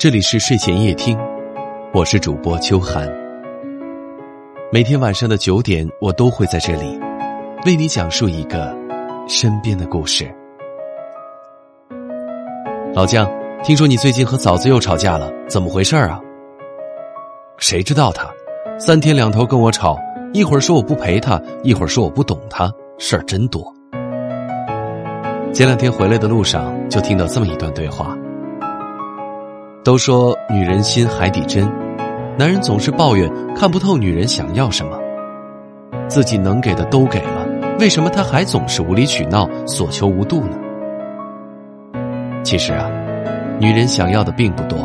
这里是睡前夜听，我是主播秋寒。每天晚上的九点，我都会在这里为你讲述一个身边的故事。老姜，听说你最近和嫂子又吵架了，怎么回事啊？谁知道他，三天两头跟我吵，一会儿说我不陪他，一会儿说我不懂他，事儿真多。前两天回来的路上，就听到这么一段对话。都说女人心海底针，男人总是抱怨看不透女人想要什么，自己能给的都给了，为什么他还总是无理取闹、所求无度呢？其实啊，女人想要的并不多，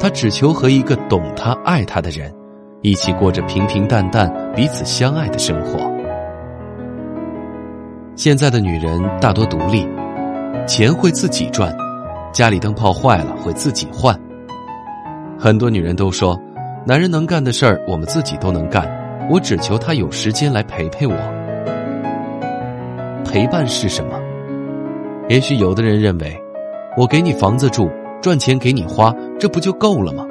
她只求和一个懂她、爱她的人，一起过着平平淡淡、彼此相爱的生活。现在的女人大多独立，钱会自己赚。家里灯泡坏了会自己换。很多女人都说，男人能干的事儿我们自己都能干，我只求他有时间来陪陪我。陪伴是什么？也许有的人认为，我给你房子住，赚钱给你花，这不就够了吗？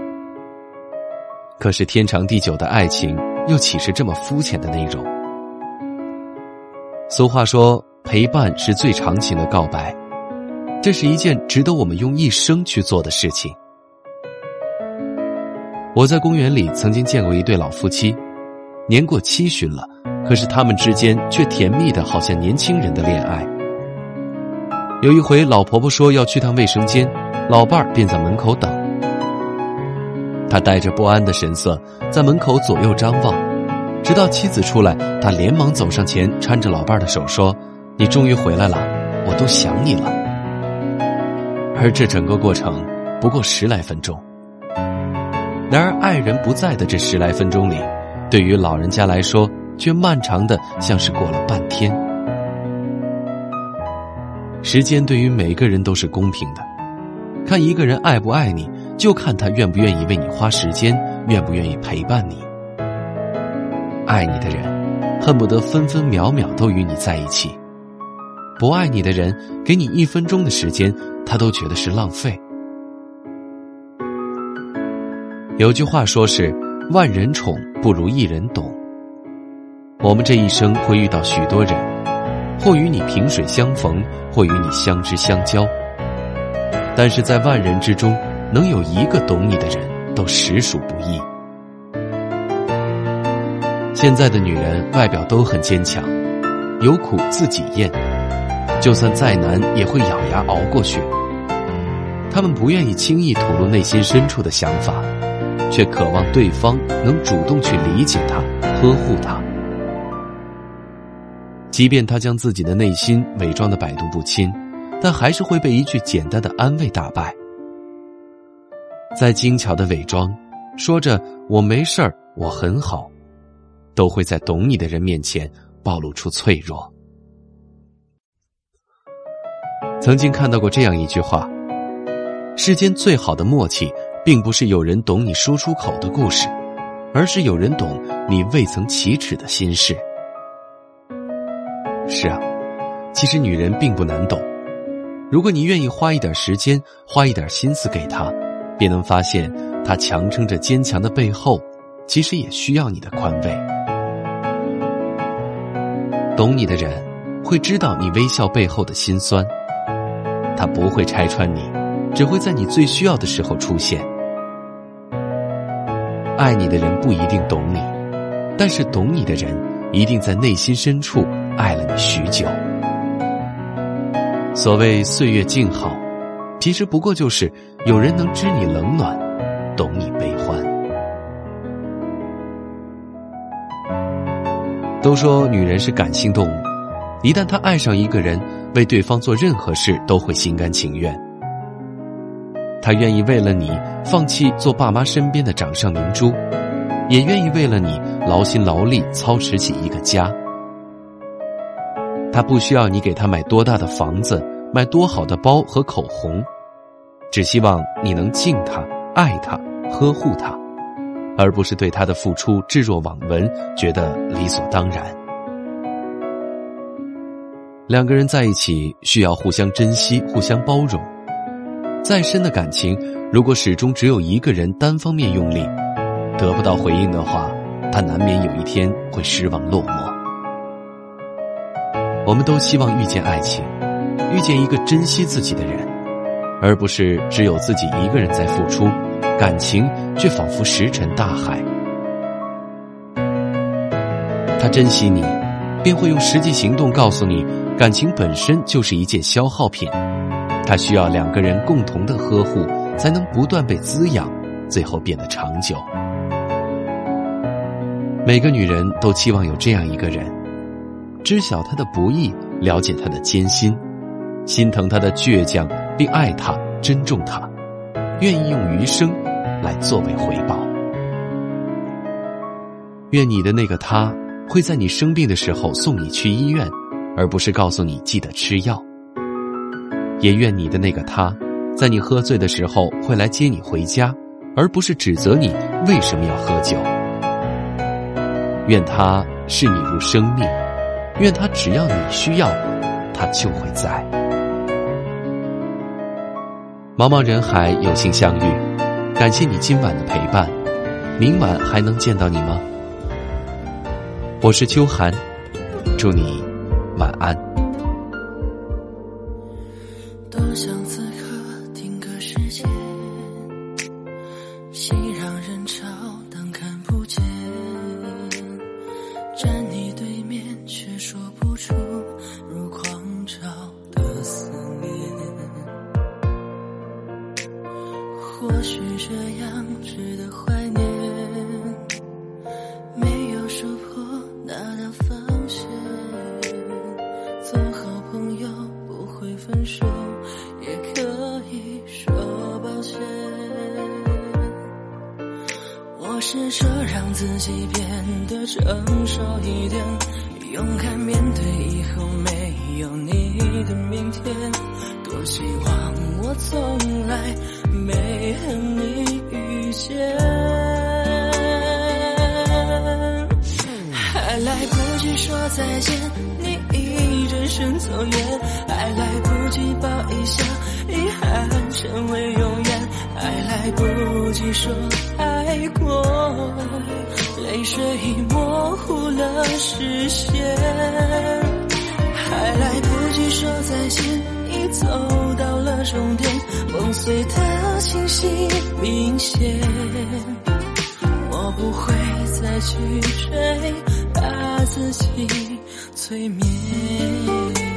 可是天长地久的爱情又岂是这么肤浅的内容？俗话说，陪伴是最长情的告白。这是一件值得我们用一生去做的事情。我在公园里曾经见过一对老夫妻，年过七旬了，可是他们之间却甜蜜的好像年轻人的恋爱。有一回，老婆婆说要去趟卫生间，老伴儿便在门口等。他带着不安的神色在门口左右张望，直到妻子出来，他连忙走上前，搀着老伴儿的手说：“你终于回来了，我都想你了。”而这整个过程不过十来分钟，然而爱人不在的这十来分钟里，对于老人家来说却漫长的像是过了半天。时间对于每个人都是公平的，看一个人爱不爱你，就看他愿不愿意为你花时间，愿不愿意陪伴你。爱你的人，恨不得分分秒秒都与你在一起；不爱你的人，给你一分钟的时间。他都觉得是浪费。有句话说是“万人宠不如一人懂”。我们这一生会遇到许多人，或与你萍水相逢，或与你相知相交。但是在万人之中，能有一个懂你的人，都实属不易。现在的女人外表都很坚强，有苦自己咽。就算再难，也会咬牙熬过去。他们不愿意轻易吐露内心深处的想法，却渴望对方能主动去理解他、呵护他。即便他将自己的内心伪装的百毒不侵，但还是会被一句简单的安慰打败。再精巧的伪装，说着“我没事儿，我很好”，都会在懂你的人面前暴露出脆弱。曾经看到过这样一句话：世间最好的默契，并不是有人懂你说出口的故事，而是有人懂你未曾启齿的心事。是啊，其实女人并不难懂，如果你愿意花一点时间，花一点心思给她，便能发现她强撑着坚强的背后，其实也需要你的宽慰。懂你的人，会知道你微笑背后的辛酸。他不会拆穿你，只会在你最需要的时候出现。爱你的人不一定懂你，但是懂你的人一定在内心深处爱了你许久。所谓岁月静好，其实不过就是有人能知你冷暖，懂你悲欢。都说女人是感性动物，一旦她爱上一个人。为对方做任何事都会心甘情愿，他愿意为了你放弃做爸妈身边的掌上明珠，也愿意为了你劳心劳力操持起一个家。他不需要你给他买多大的房子，买多好的包和口红，只希望你能敬他、爱他、呵护他，而不是对他的付出置若罔闻，觉得理所当然。两个人在一起需要互相珍惜、互相包容，再深的感情，如果始终只有一个人单方面用力，得不到回应的话，他难免有一天会失望落寞。我们都希望遇见爱情，遇见一个珍惜自己的人，而不是只有自己一个人在付出，感情却仿佛石沉大海。他珍惜你，便会用实际行动告诉你，感情本身就是一件消耗品。它需要两个人共同的呵护，才能不断被滋养，最后变得长久。每个女人都期望有这样一个人，知晓她的不易，了解她的艰辛，心疼她的倔强，并爱她、珍重她，愿意用余生来作为回报。愿你的那个他。会在你生病的时候送你去医院，而不是告诉你记得吃药。也愿你的那个他，在你喝醉的时候会来接你回家，而不是指责你为什么要喝酒。愿他视你如生命，愿他只要你需要，他就会在。茫茫人海有幸相遇，感谢你今晚的陪伴，明晚还能见到你吗？我是秋寒，祝你晚安。多想此刻勇敢面对以后没有你的明天。多希望我从来没和你遇见。还来不及说再见，你已转身走远，还来不及抱一下，遗憾成为永远，还来不及说爱过，泪水已模糊了视线，还来不及说再见，已走到了终点，梦碎的清晰明显，我不会再去追。把自己催眠。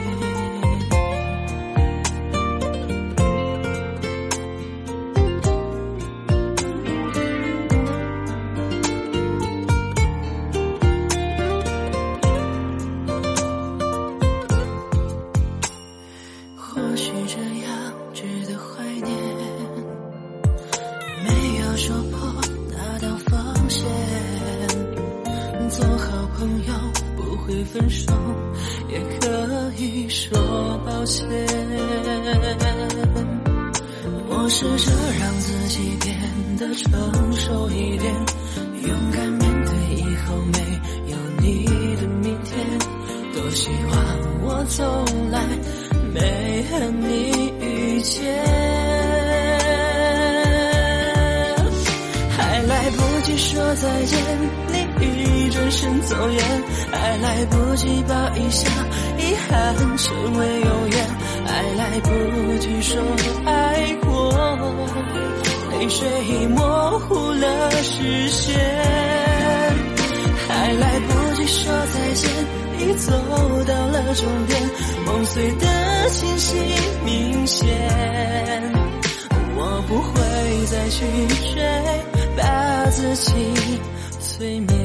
说抱歉。我试着让自己变得成熟一点，勇敢面对以后没有你的明天。多希望我从来没和你遇见，还来不及说再见。你已转身走远，还来不及抱一下，遗憾成为永远，还来不及说爱过，泪水已模糊了视线，还来不及说再见，已走到了终点，梦碎的清晰明显，我不会再去追，把自己。催眠，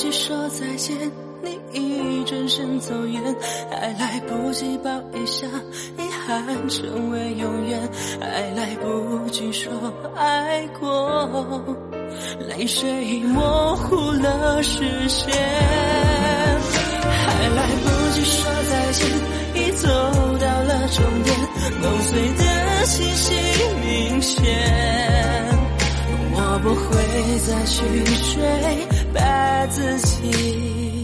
及说再见，你已转身走远，还来不及抱一下，遗憾成为永远，还来不及说爱过，泪水已模糊了视线，还来不及说再见，已走到了终点，梦碎的气息明显。我不会再去追，把自己。